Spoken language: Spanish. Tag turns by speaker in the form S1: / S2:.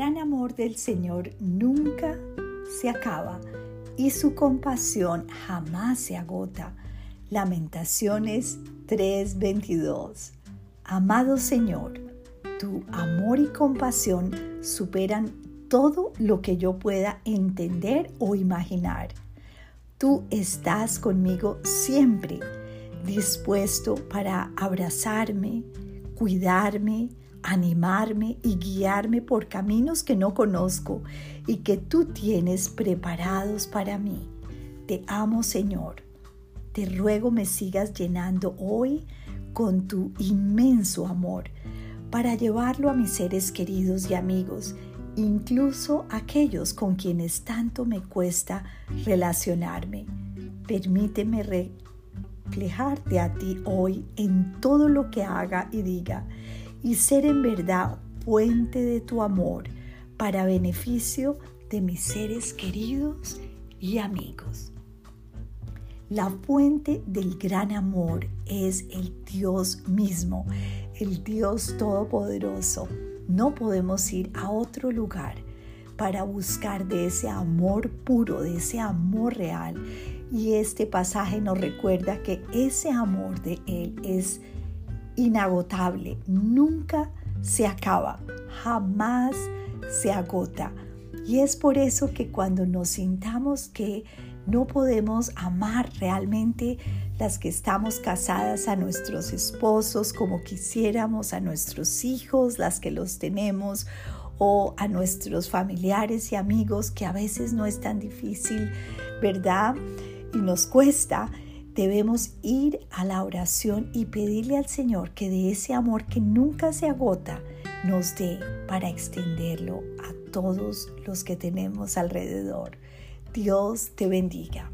S1: amor del Señor nunca se acaba y su compasión jamás se agota. Lamentaciones 3:22. Amado Señor, tu amor y compasión superan todo lo que yo pueda entender o imaginar. Tú estás conmigo siempre, dispuesto para abrazarme, cuidarme, animarme y guiarme por caminos que no conozco y que tú tienes preparados para mí. Te amo, Señor. Te ruego me sigas llenando hoy con tu inmenso amor para llevarlo a mis seres queridos y amigos, incluso aquellos con quienes tanto me cuesta relacionarme. Permíteme reflejarte a ti hoy en todo lo que haga y diga y ser en verdad fuente de tu amor para beneficio de mis seres queridos y amigos. La fuente del gran amor es el Dios mismo, el Dios Todopoderoso. No podemos ir a otro lugar para buscar de ese amor puro, de ese amor real. Y este pasaje nos recuerda que ese amor de Él es inagotable, nunca se acaba, jamás se agota. Y es por eso que cuando nos sintamos que no podemos amar realmente las que estamos casadas a nuestros esposos como quisiéramos, a nuestros hijos, las que los tenemos, o a nuestros familiares y amigos, que a veces no es tan difícil, ¿verdad? Y nos cuesta debemos ir a la oración y pedirle al Señor que de ese amor que nunca se agota nos dé para extenderlo a todos los que tenemos alrededor. Dios te bendiga.